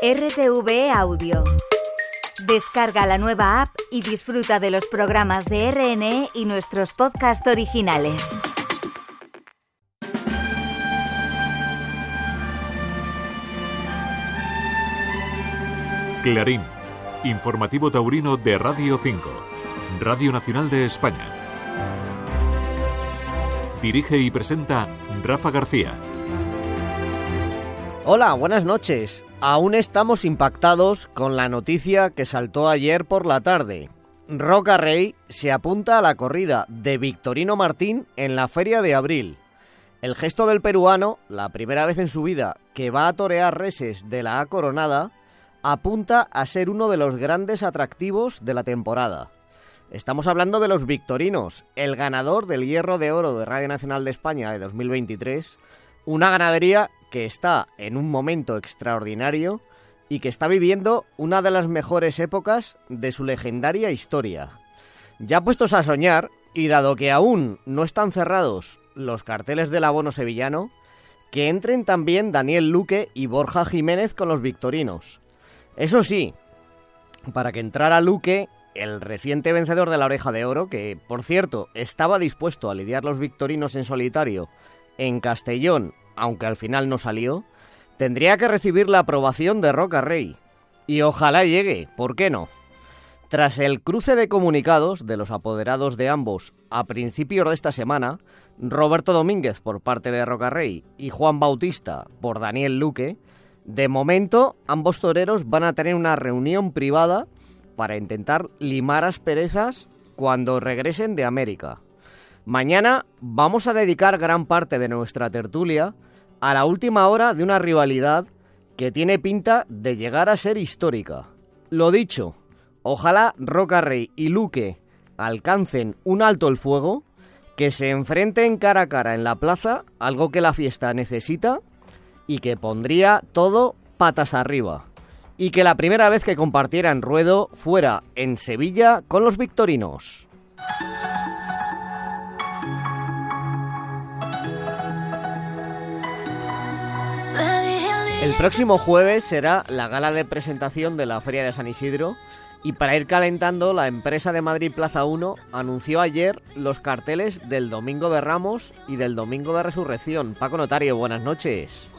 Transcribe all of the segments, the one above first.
RTV Audio. Descarga la nueva app y disfruta de los programas de RNE y nuestros podcasts originales. Clarín, informativo taurino de Radio 5, Radio Nacional de España. Dirige y presenta Rafa García. Hola, buenas noches. Aún estamos impactados con la noticia que saltó ayer por la tarde. Roca Rey se apunta a la corrida de Victorino Martín en la Feria de Abril. El gesto del peruano, la primera vez en su vida que va a torear reses de la A Coronada, apunta a ser uno de los grandes atractivos de la temporada. Estamos hablando de los victorinos, el ganador del Hierro de Oro de Radio Nacional de España de 2023, una ganadería que está en un momento extraordinario y que está viviendo una de las mejores épocas de su legendaria historia. Ya puestos a soñar, y dado que aún no están cerrados los carteles del abono sevillano, que entren también Daniel Luque y Borja Jiménez con los victorinos. Eso sí, para que entrara Luque, el reciente vencedor de la oreja de oro, que por cierto estaba dispuesto a lidiar los victorinos en solitario en Castellón, aunque al final no salió, tendría que recibir la aprobación de Roca Rey. Y ojalá llegue, ¿por qué no? Tras el cruce de comunicados de los apoderados de ambos a principios de esta semana, Roberto Domínguez por parte de Roca Rey y Juan Bautista por Daniel Luque, de momento ambos toreros van a tener una reunión privada para intentar limar asperezas cuando regresen de América. Mañana vamos a dedicar gran parte de nuestra tertulia a la última hora de una rivalidad que tiene pinta de llegar a ser histórica. Lo dicho, ojalá Roca Rey y Luque alcancen un alto el fuego, que se enfrenten cara a cara en la plaza, algo que la fiesta necesita, y que pondría todo patas arriba. Y que la primera vez que compartieran ruedo fuera en Sevilla con los victorinos. El próximo jueves será la gala de presentación de la Feria de San Isidro y para ir calentando la empresa de Madrid Plaza 1 anunció ayer los carteles del Domingo de Ramos y del Domingo de Resurrección. Paco Notario, buenas noches.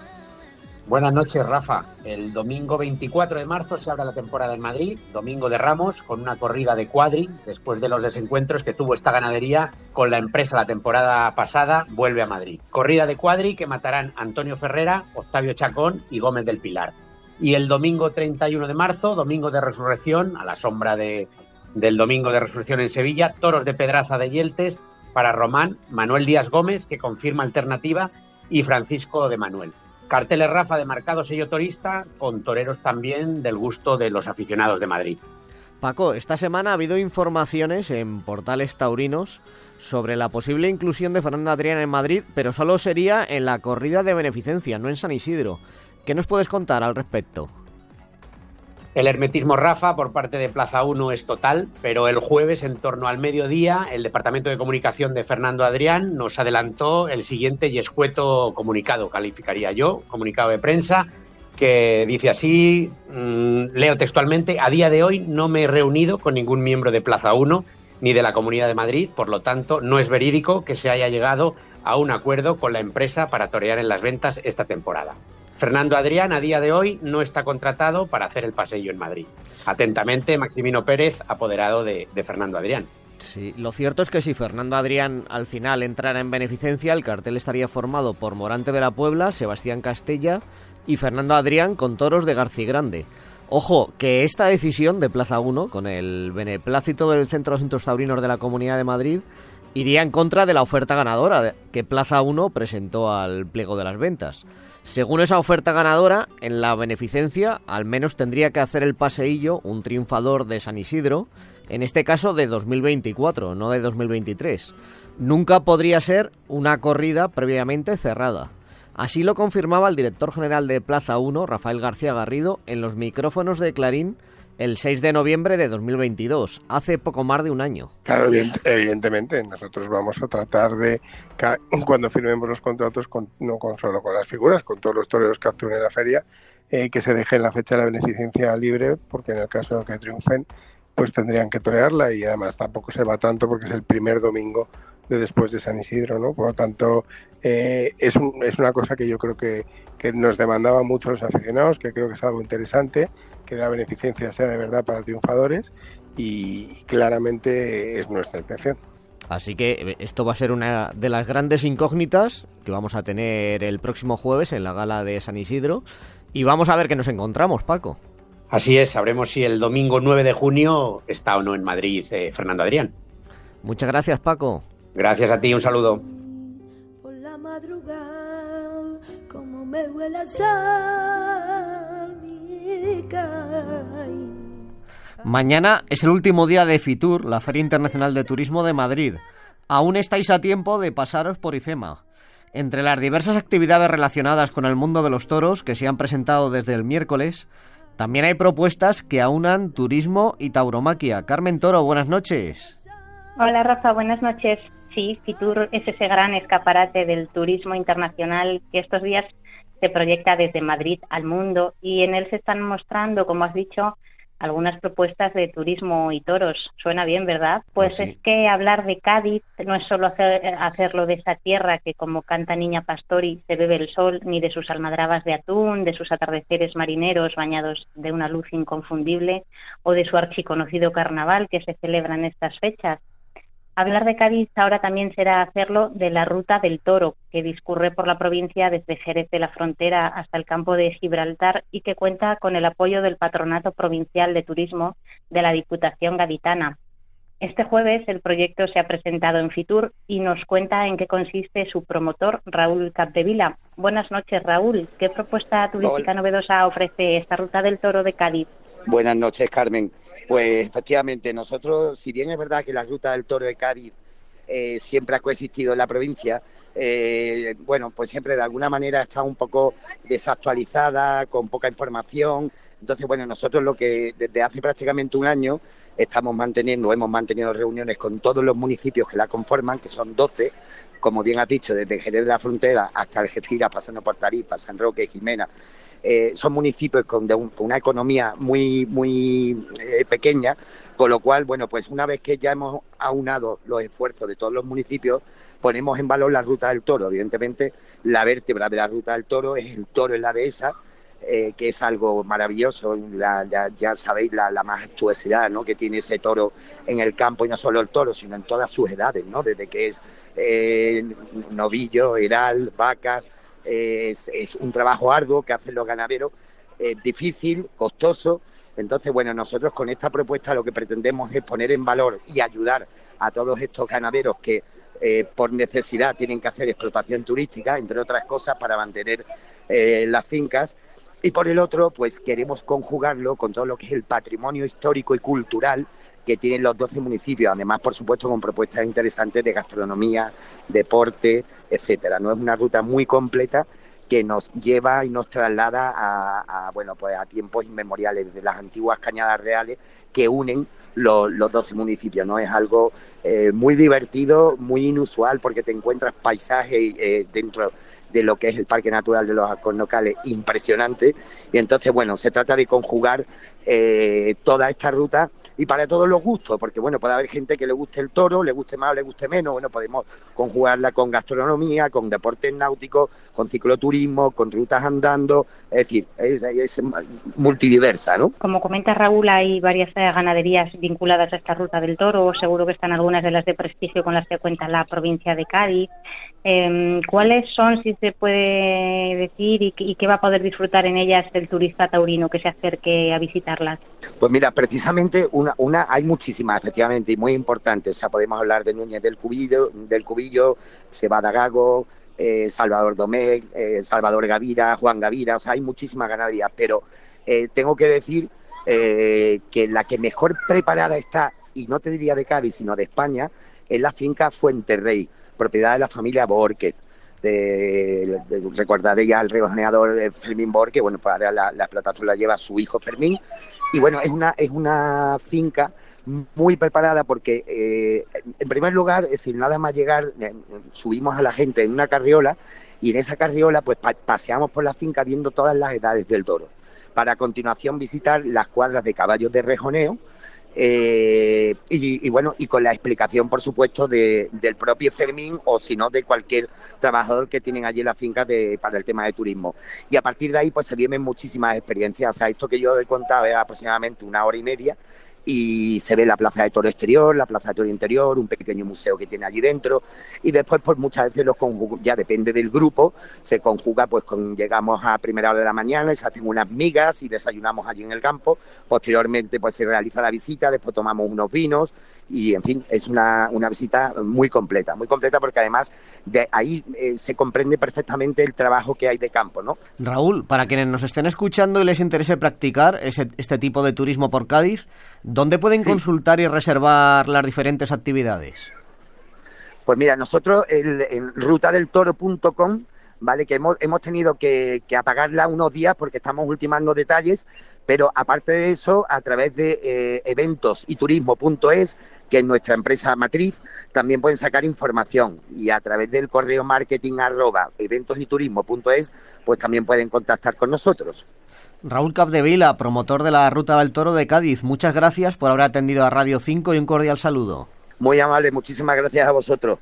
Buenas noches, Rafa. El domingo 24 de marzo se abre la temporada en Madrid, domingo de Ramos, con una corrida de cuadri, después de los desencuentros que tuvo esta ganadería con la empresa la temporada pasada, vuelve a Madrid. Corrida de cuadri que matarán Antonio Ferrera, Octavio Chacón y Gómez del Pilar. Y el domingo 31 de marzo, domingo de resurrección, a la sombra de, del domingo de resurrección en Sevilla, toros de Pedraza de Yeltes para Román, Manuel Díaz Gómez, que confirma alternativa, y Francisco de Manuel. Carteles Rafa de marcado sello torista, con toreros también del gusto de los aficionados de Madrid. Paco, esta semana ha habido informaciones en portales taurinos sobre la posible inclusión de Fernando Adrián en Madrid, pero solo sería en la corrida de beneficencia, no en San Isidro. ¿Qué nos puedes contar al respecto? El hermetismo Rafa por parte de Plaza 1 es total, pero el jueves en torno al mediodía el Departamento de Comunicación de Fernando Adrián nos adelantó el siguiente y escueto comunicado, calificaría yo, comunicado de prensa, que dice así, mmm, leo textualmente, a día de hoy no me he reunido con ningún miembro de Plaza 1 ni de la Comunidad de Madrid, por lo tanto no es verídico que se haya llegado a un acuerdo con la empresa para torear en las ventas esta temporada. Fernando Adrián a día de hoy no está contratado para hacer el pasillo en Madrid. Atentamente, Maximino Pérez, apoderado de, Fernando Adrián. Sí, lo cierto es que si Fernando Adrián al final entrara en beneficencia, el cartel estaría formado por Morante de la Puebla, Sebastián Castella y Fernando Adrián con toros de García Grande. Ojo, que esta decisión de Plaza 1, con el beneplácito del Centro de Asuntos Taurinos de la Comunidad de Madrid, iría en contra de la oferta ganadora que Plaza 1 presentó al pliego de las ventas. Según esa oferta ganadora, en la beneficencia al menos tendría que hacer el paseillo un triunfador de San Isidro, en este caso de 2024, no de 2023. Nunca podría ser una corrida previamente cerrada. Así lo confirmaba el director general de Plaza 1, Rafael García Garrido, en los micrófonos de Clarín el 6 de noviembre de 2022, hace poco más de un año. Claro, evidentemente, nosotros vamos a tratar de, cuando firmemos los contratos, con, no con solo con las figuras, con todos los toreros que actúen en la feria, eh, que se deje la fecha de la beneficencia libre, porque en el caso de que triunfen, pues tendrían que torearla y además tampoco se va tanto porque es el primer domingo de después de San Isidro, ¿no? Por lo tanto, eh, es, es una cosa que yo creo que, que nos demandaban mucho los aficionados, que creo que es algo interesante, que la beneficencia sea de verdad para triunfadores y claramente es nuestra intención. Así que eh, esto va a ser una de las grandes incógnitas que vamos a tener el próximo jueves en la gala de San Isidro. Y vamos a ver qué nos encontramos, Paco. Así es, sabremos si el domingo 9 de junio está o no en Madrid eh, Fernando Adrián. Muchas gracias, Paco. Gracias a ti, un saludo. Mañana es el último día de FITUR, la Feria Internacional de Turismo de Madrid. Aún estáis a tiempo de pasaros por IFEMA. Entre las diversas actividades relacionadas con el mundo de los toros que se han presentado desde el miércoles, también hay propuestas que aunan turismo y tauromaquia. Carmen Toro, buenas noches. Hola Rafa, buenas noches. Sí, Fitur es ese gran escaparate del turismo internacional que estos días se proyecta desde Madrid al mundo y en él se están mostrando, como has dicho, algunas propuestas de turismo y toros. Suena bien, ¿verdad? Pues, pues es que hablar de Cádiz no es solo hacerlo de esa tierra que, como canta Niña Pastori, se bebe el sol, ni de sus almadrabas de atún, de sus atardeceres marineros bañados de una luz inconfundible, o de su archiconocido carnaval que se celebra en estas fechas. Hablar de Cádiz ahora también será hacerlo de la Ruta del Toro, que discurre por la provincia desde Jerez de la Frontera hasta el campo de Gibraltar y que cuenta con el apoyo del Patronato Provincial de Turismo de la Diputación Gaditana. Este jueves el proyecto se ha presentado en Fitur y nos cuenta en qué consiste su promotor, Raúl Capdevila. Buenas noches, Raúl. ¿Qué propuesta turística novedosa ofrece esta Ruta del Toro de Cádiz? Buenas noches, Carmen. Pues efectivamente, nosotros, si bien es verdad que la ruta del toro de Cádiz eh, siempre ha coexistido en la provincia, eh, bueno, pues siempre de alguna manera está un poco desactualizada, con poca información. Entonces, bueno, nosotros lo que desde hace prácticamente un año estamos manteniendo, hemos mantenido reuniones con todos los municipios que la conforman, que son 12, como bien has dicho, desde Jerez de la Frontera hasta Algeciras, pasando por Tarifa, San Roque, Jimena, eh, son municipios con, una economía muy, muy eh, pequeña, con lo cual, bueno, pues una vez que ya hemos aunado los esfuerzos de todos los municipios, ponemos en valor la ruta del toro. Evidentemente, la vértebra de la ruta del toro es el toro en la dehesa, eh, que es algo maravilloso, ya, sabéis la, majestuosidad ¿no? que tiene ese toro en el campo, y no solo el toro, sino en todas sus edades, ¿no? desde que es novillo, heral, vacas, es, un trabajo arduo que hacen los ganaderos, difícil, costoso. Entonces, bueno, nosotros con esta propuesta lo que pretendemos es poner en valor y ayudar a todos estos ganaderos que eh, por necesidad tienen que hacer explotación turística, entre otras cosas, para mantener eh, las fincas. Y por el otro, pues queremos conjugarlo con todo lo que es el patrimonio histórico y cultural que tienen los 12 municipios, además, por supuesto, con propuestas interesantes de gastronomía, deporte, etcétera. No es una ruta muy completa que nos lleva y nos traslada a, bueno pues a tiempos inmemoriales de las antiguas cañadas reales que unen los, los 12 municipios no es algo eh, muy divertido muy inusual porque te encuentras paisajes eh, dentro de lo que es el Parque Natural de los Alcornocales impresionante. Y entonces, bueno, se trata de conjugar eh, toda esta ruta y para todos los gustos, porque bueno, puede haber gente que le guste el toro, le guste más o le guste menos, bueno, podemos conjugarla con gastronomía, con deportes náuticos, con cicloturismo, con rutas andando, es decir, es, multidiversa, ¿no? Como comenta Raúl, hay varias eh, ganaderías vinculadas a esta ruta del toro, seguro que están algunas de las de prestigio con las que cuenta la provincia de Cádiz. Em, ¿Cuáles son, si se puede decir, y, qué va a poder disfrutar en ellas el turista taurino que se acerque a visitarlas? Pues mira, precisamente una, una hay muchísimas, efectivamente, y muy importantes. O sea, podemos hablar de Núñez del Cubillo, del Cubillo Cebada Gago, eh, Salvador Domecq, eh, Salvador Gavira, Juan Gavira, o sea, hay muchísimas ganaderías, pero eh, tengo que decir que la que mejor preparada está, y no te diría de Cádiz, sino de España, es la finca Fuente Rey, propiedad de la familia Borquez. De, recordaré ya al rejoneador Fermín Bor, que bueno, para la, la explotación la lleva su hijo Fermín. Y bueno, es una, es una finca muy preparada porque, eh, en primer lugar, es decir, nada más llegar, eh, subimos a la gente en una carriola y en esa carriola pues paseamos por la finca viendo todas las edades del toro, para a continuación visitar las cuadras de caballos de rejoneo, eh, y, bueno, y con la explicación, por supuesto, de, del propio Fermín o si no de cualquier trabajador que tienen allí en la finca de, para el tema de turismo. Y a partir de ahí, pues se vienen muchísimas experiencias. O sea, esto que yo he contado es aproximadamente una hora y media y se ve la plaza de toro exterior, la plaza de toro interior, un pequeño museo que tiene allí dentro y después pues muchas veces los ya depende del grupo, se conjuga pues con llegamos a primera hora de la mañana y se hacen unas migas y desayunamos allí en el campo, posteriormente pues se realiza la visita, después tomamos unos vinos y en fin, es una, una visita muy completa, muy completa porque además de ahí eh, se comprende perfectamente el trabajo que hay de campo, ¿no? Raúl, para quienes nos estén escuchando y les interese practicar este tipo de turismo por Cádiz, ¿dónde pueden consultar y reservar las diferentes actividades? Pues mira, nosotros en rutadeltoro.com ¿vale? Que hemos, hemos tenido que, apagarla unos días porque estamos ultimando detalles, pero aparte de eso, a través de eh, eventos y turismo.es, que es nuestra empresa matriz, también pueden sacar información y a través del correo marketing arroba eventos y turismo.es, pues también pueden contactar con nosotros. Raúl Capdevila, promotor de la Ruta del Toro de Cádiz, muchas gracias por haber atendido a Radio 5 y un cordial saludo. Muy amable, muchísimas gracias a vosotros.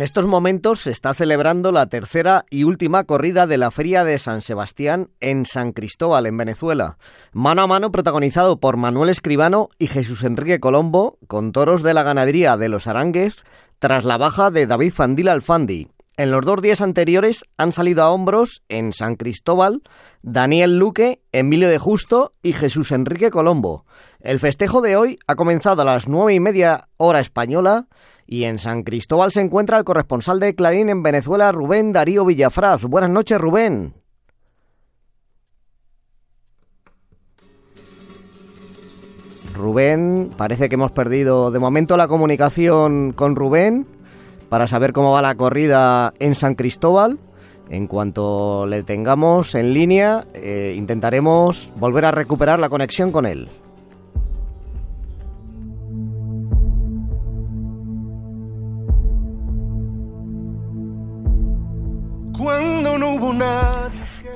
En estos momentos se está celebrando la tercera y última corrida de la Feria de San Sebastián en San Cristóbal, en Venezuela. Mano a mano protagonizado por Manuel Escribano y Jesús Enrique Colombo, con toros de la ganadería de los Arangues, tras la baja de David Fandil Alfandi. En los dos días anteriores han salido a hombros en San Cristóbal Daniel Luque, Emilio de Justo y Jesús Enrique Colombo. El festejo de hoy ha comenzado a las nueve y media hora española y en San Cristóbal se encuentra el corresponsal de Clarín en Venezuela, Rubén Darío Villafraz. Buenas noches, Rubén. Rubén, parece que hemos perdido de momento la comunicación con Rubén para saber cómo va la corrida en San Cristóbal. En cuanto le tengamos en línea, eh, intentaremos volver a recuperar la conexión con él.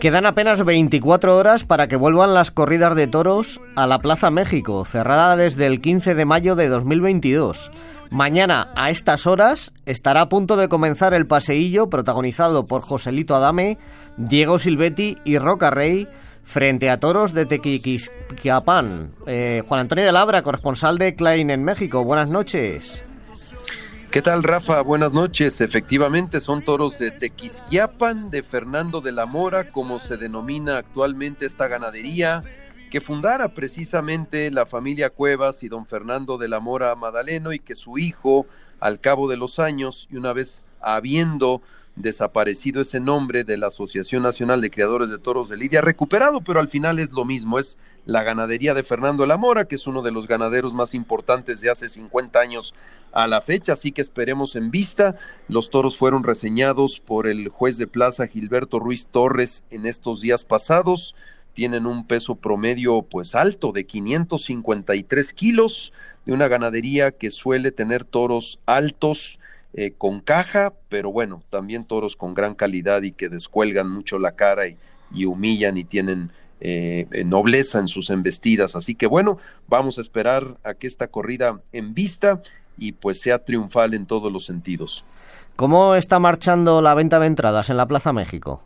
Quedan apenas 24 horas para que vuelvan las corridas de toros a la Plaza México, cerrada desde el 15 de mayo de 2022. Mañana, a estas horas, estará a punto de comenzar el paseillo protagonizado por Joselito Adame, Diego Silvetti y Roca Rey frente a toros de Tequisquiapan. Eh, Juan Antonio de Labra, corresponsal de Klein en México. Buenas noches. ¿Qué tal, Rafa? Buenas noches. Efectivamente, son toros de Tequisquiapan, de Fernando de la Mora, como se denomina actualmente esta ganadería, que fundara precisamente la familia Cuevas y don Fernando de la Mora Madaleno, y que su hijo, al cabo de los años, y una vez habiendo desaparecido ese nombre de la Asociación Nacional de Criadores de Toros de Lidia, recuperado, pero al final es lo mismo, es la ganadería de Fernando La Mora, que es uno de los ganaderos más importantes de hace 50 años a la fecha, así que esperemos en vista. Los toros fueron reseñados por el juez de plaza Gilberto Ruiz Torres en estos días pasados, tienen un peso promedio pues alto de 553 kilos, de una ganadería que suele tener toros altos, eh, con caja, pero bueno, también toros con gran calidad y que descuelgan mucho la cara y, humillan y tienen eh, eh, nobleza en sus embestidas. Así que bueno, vamos a esperar a que esta corrida en vista y pues sea triunfal en todos los sentidos. ¿Cómo está marchando la venta de entradas en la Plaza México?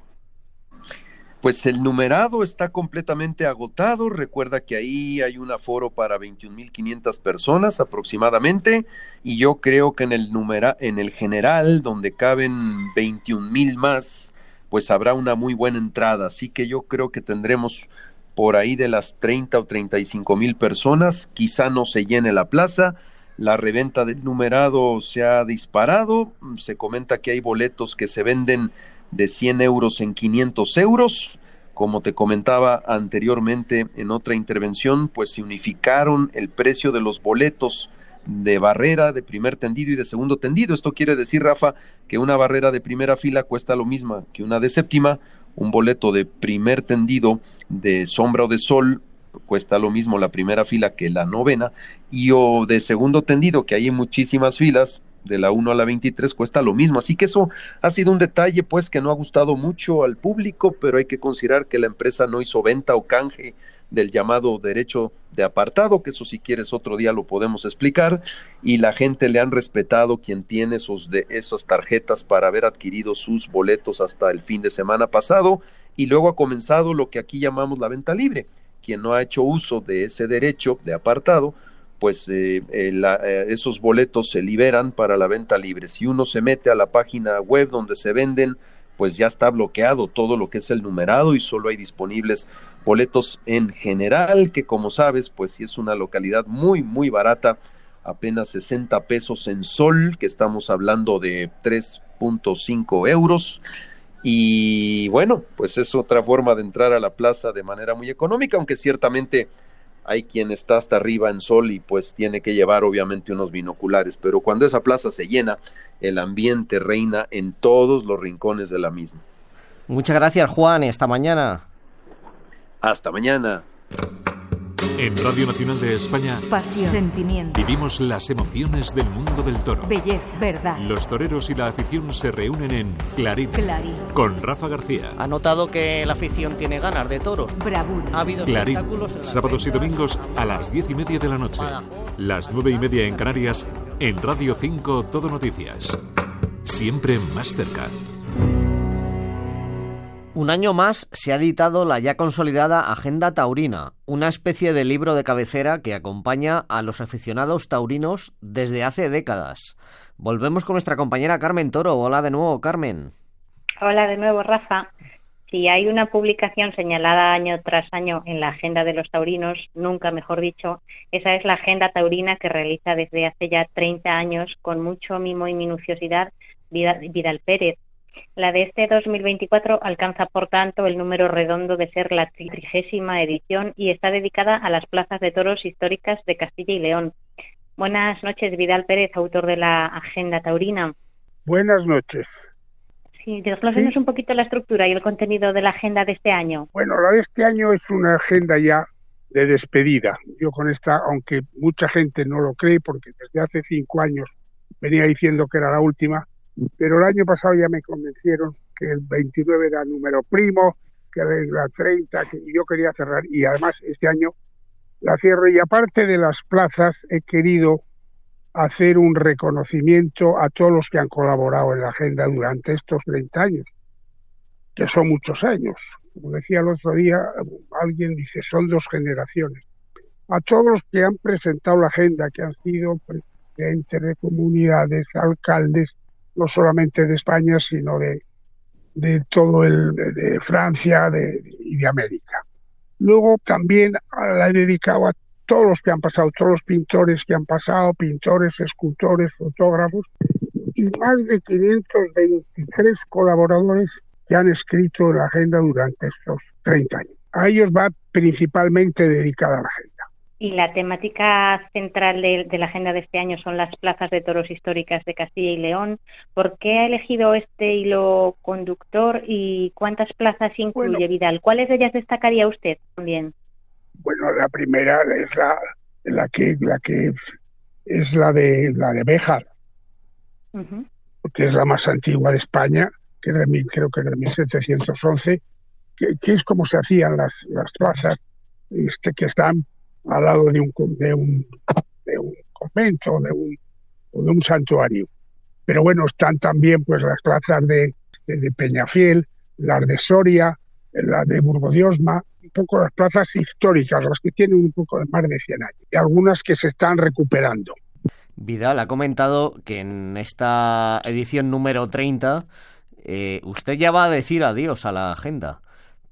Pues el numerado está completamente agotado. Recuerda que ahí hay un aforo para 21.500 personas aproximadamente. Y yo creo que en el, numera, en el general, donde caben 21.000 más, pues habrá una muy buena entrada. Así que yo creo que tendremos por ahí de las 30 o 35 mil personas. Quizá no se llene la plaza, La reventa del numerado se ha disparado. Se comenta que hay boletos que se venden de 100 euros en 500 euros. Como te comentaba anteriormente en otra intervención, pues se unificaron el precio de los boletos de barrera de primer tendido y de segundo tendido. Esto quiere decir, Rafa, que una barrera de primera fila cuesta lo mismo que una de séptima, un boleto de primer tendido de sombra o de sol cuesta lo mismo la primera fila que la novena, y o de segundo tendido, que hay muchísimas filas, de la 1 a la 23 cuesta lo mismo. Así que eso ha sido un detalle pues que no ha gustado mucho al público, pero hay que considerar que la empresa no hizo venta o canje del llamado derecho de apartado, que eso si quieres otro día lo podemos explicar, y la gente le han respetado quien tiene esos de esas tarjetas para haber adquirido sus boletos hasta el fin de semana pasado, y luego ha comenzado lo que aquí llamamos la venta libre. Quien no ha hecho uso de ese derecho de apartado, pues eh, eh, eh, esos boletos se liberan para la venta libre. Si uno se mete a la página web donde se venden, pues ya está bloqueado todo lo que es el numerado y solo hay disponibles boletos en general, que como sabes, pues si es una localidad muy, muy barata, apenas 60 pesos en sol, que estamos hablando de 3.5 euros. Y bueno, pues es otra forma de entrar a la plaza de manera muy económica, aunque ciertamente hay quien está hasta arriba en sol y pues tiene que llevar obviamente unos binoculares, pero cuando esa plaza se llena, el ambiente reina en todos los rincones de la misma. Muchas gracias Juan, esta mañana. Hasta mañana. En Radio Nacional de España, pasión, sentimiento. Vivimos las emociones del mundo del toro. Belleza, verdad. Los toreros y la afición se reúnen en Clarín. Clarín. Con Rafa García. ¿Ha notado que la afición tiene ganas de toros? Bravura. Ha habido Clarín. Sábados y domingos a las diez y media de la noche. Las nueve y media en Canarias. En Radio 5 Todo Noticias. Siempre más cerca. Un año más se ha editado la ya consolidada Agenda Taurina, una especie de libro de cabecera que acompaña a los aficionados taurinos desde hace décadas. Volvemos con nuestra compañera Carmen Toro. Hola de nuevo, Carmen. Hola de nuevo, Rafa. Si hay una publicación señalada año tras año en la agenda de los taurinos, nunca mejor dicho, esa es la agenda taurina que realiza desde hace ya 30 años con mucho mimo y minuciosidad Vidal, Pérez. La de este 2024 alcanza, por tanto, el número redondo de ser la trigésima edición y está dedicada a las plazas de toros históricas de Castilla y León. Buenas noches, Vidal Pérez, autor de la Agenda Taurina. Buenas noches. Sí, desglósenos un poquito la estructura y el contenido de la agenda de este año. Bueno, la de este año es una agenda ya de despedida. Yo con esta, aunque mucha gente no lo cree, porque desde hace cinco años venía diciendo que era la última, pero el año pasado ya me convencieron que el 29 era número primo, que la 30, que yo quería cerrar, y además este año la cierro. Y aparte de las plazas, he querido hacer un reconocimiento a todos los que han colaborado en la agenda durante estos 30 años, que son muchos años. Como decía el otro día, alguien dice, son dos generaciones. A todos los que han presentado la agenda, que han sido presidentes de comunidades, alcaldes, no solamente de España, sino de, de todo el de, Francia de, y de América. Luego también la he dedicado a todos los que han pasado, todos los pintores que han pasado, pintores, escultores, fotógrafos, y más de 523 colaboradores que han escrito la agenda durante estos 30 años. A ellos va principalmente dedicada la agenda. Y la temática central de, de, la agenda de este año son las plazas de toros históricas de Castilla y León. ¿Por qué ha elegido este hilo conductor y cuántas plazas incluye bueno, Vidal? ¿Cuáles de ellas destacaría usted también? Bueno, la primera es la, la que la que es la de la de Béjar, uh -huh. que es la más antigua de España, que de, creo que es de 1711, que, que es como se hacían las, las plazas este, que están al lado de un, de un, de un convento de un, o de un santuario. Pero bueno, están también pues las plazas de, de, Peñafiel, las de Soria, la de Burgodiosma, un poco las plazas históricas, las que tienen un poco de más de 100 años, y algunas que se están recuperando. Vidal ha comentado que en esta edición número 30 eh, usted ya va a decir adiós a la agenda.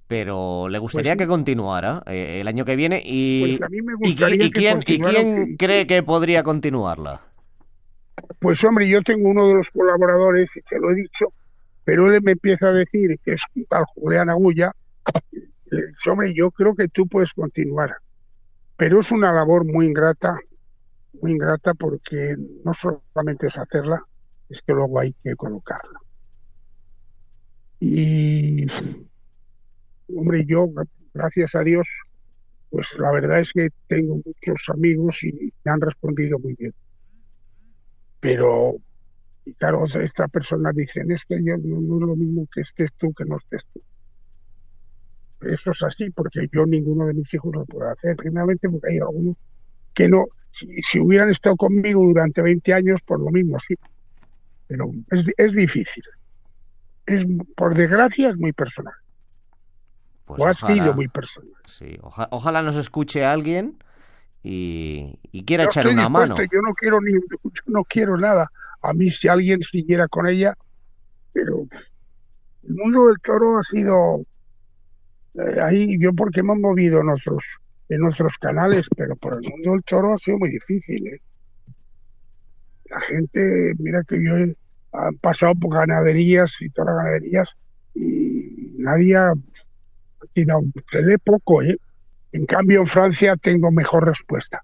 Pero le gustaría Pues sí. que continuara eh, el año que viene y, Pues a mí me y gustaría y que quién, y cree que podría continuarla. Pues hombre, yo tengo uno de los colaboradores, y te lo he dicho, pero él me empieza a decir que es un tal Julián Agulla. Dicho, hombre, yo creo que tú puedes continuar. Pero es una labor muy ingrata, muy ingrata porque no solamente es hacerla, es que luego hay que colocarla. Y, hombre, yo, gracias a Dios, pues la verdad es que tengo muchos amigos y me han respondido muy bien pero claro, esta persona dice, es que yo no, no es lo mismo que estés tú que no estés tú. Eso es así, porque yo ninguno de mis hijos lo puedo hacer. Primeramente porque hay algunos que no, si, si hubieran estado conmigo durante 20 años, por lo mismo, sí. Pero es, es difícil. Es, por desgracia es muy personal. Pues o ha ojalá, sido muy personal. sí, oja- ojalá nos escuche alguien y, y quiera Yo echar una mano. Yo no quiero ni, yo no quiero nada. A mí si alguien siguiera con ella, pero el mundo del toro ha sido eh, ahí yo porque me he movido en otros en otros canales, pero por el mundo del toro ha sido muy difícil. ¿eh? La gente, mira que yo he han pasado por ganaderías y todas las ganaderías y nadie ha tirado, se lee poco, ¿eh? En cambio en Francia tengo mejor respuesta.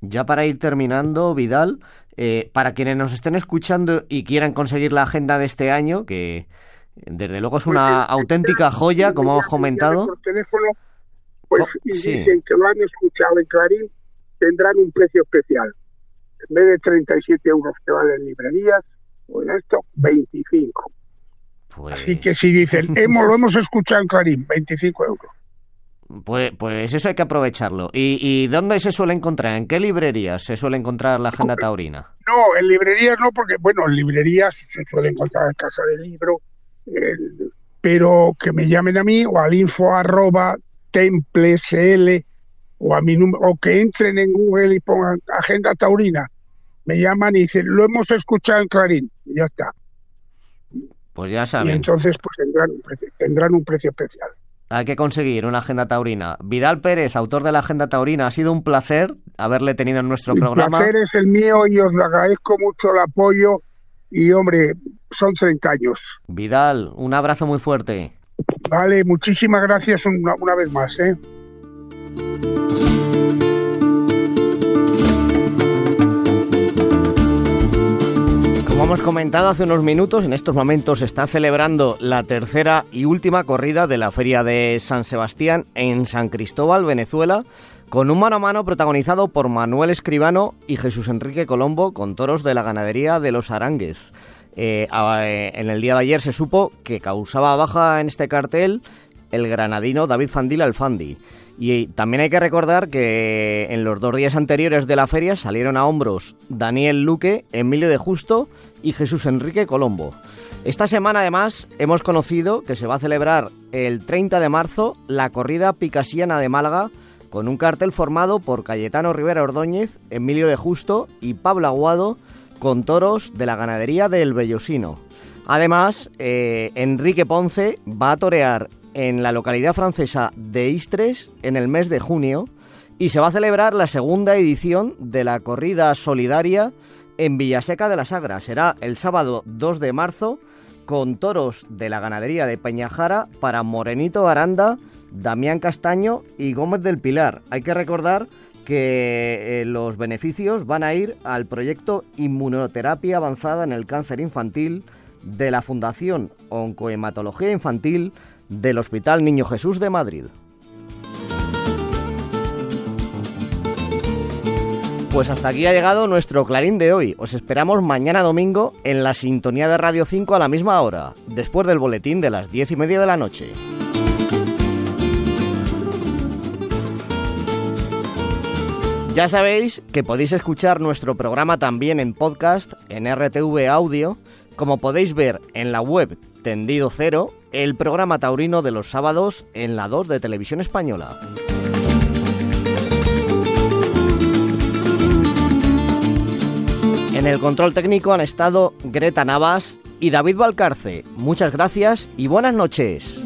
Ya para ir terminando, Vidal, eh, para quienes nos estén escuchando y quieran conseguir la agenda de este año, que desde luego es una Pues, auténtica joya, como hemos comentado. Por teléfono, pues Co- y sí. dicen que lo han escuchado en Clarín, tendrán un precio especial. En vez de 37 euros que valen en librerías, pues esto, 25. Pues, Así que si dicen, hemos, lo hemos escuchado en Clarín, 25 euros. pues, pues eso hay que aprovecharlo. ¿Y, ¿Y dónde se suele encontrar? ¿En qué librerías se suele encontrar la agenda taurina? No, en librerías no, porque, bueno, en librerías se suele encontrar en casa del libro, pero que me llamen a mí o al info arroba templesl o a mi o que entren en Google y pongan agenda taurina. Me llaman y dicen, lo hemos escuchado en Clarín, y ya está. Pues ya Y saben, entonces pues tendrán un precio, tendrán un precio especial. hay que conseguir una agenda taurina. Vidal Pérez, autor de la agenda taurina, ha sido un placer haberle tenido en nuestro El programa. placer es el mío y os agradezco mucho el apoyo y hombre, son 30 años. Vidal, un abrazo muy fuerte. Vale, muchísimas gracias una, una vez más. ¿eh? Como hemos comentado hace unos minutos, en estos momentos se está celebrando la tercera y última corrida de la Feria de San Sebastián en San Cristóbal, Venezuela, con un mano a mano protagonizado por Manuel Escribano y Jesús Enrique Colombo con toros de la ganadería de los Arangues. Eh, eh, en el día de ayer se supo que causaba baja en este cartel el granadino David Fandil Alfandi. Y también hay que recordar que en los dos días anteriores de la feria salieron a hombros Daniel Luque, Emilio de Justo y Jesús Enrique Colombo. Esta semana además hemos conocido que se va a celebrar el 30 de marzo la corrida picasiana de Málaga con un cartel formado por Cayetano Rivera Ordóñez, Emilio de Justo y Pablo Aguado con toros de la ganadería del Bellosino. Además, eh, Enrique Ponce va a torear en la localidad francesa de Istres en el mes de junio y se va a celebrar la segunda edición de la corrida solidaria en Villaseca de la Sagra. Será el sábado 2 de marzo con toros de la ganadería de Peñajara para Morenito Aranda, Damián Castaño y Gómez del Pilar. Hay que recordar que eh, los beneficios van a ir al proyecto Inmunoterapia Avanzada en el Cáncer Infantil de la Fundación Oncohematología Infantil del Hospital Niño Jesús de Madrid. Pues hasta aquí ha llegado nuestro Clarín de hoy. Os esperamos mañana domingo en la sintonía de Radio 5 a la misma hora, después del boletín de las diez y media de la noche. Ya sabéis que podéis escuchar nuestro programa también en podcast, en RTV Audio, como podéis ver en la web Tendido Cero, el programa taurino de los sábados en la 2 de Televisión Española. En el control técnico han estado Greta Navas y David Valcarce. Muchas gracias y buenas noches.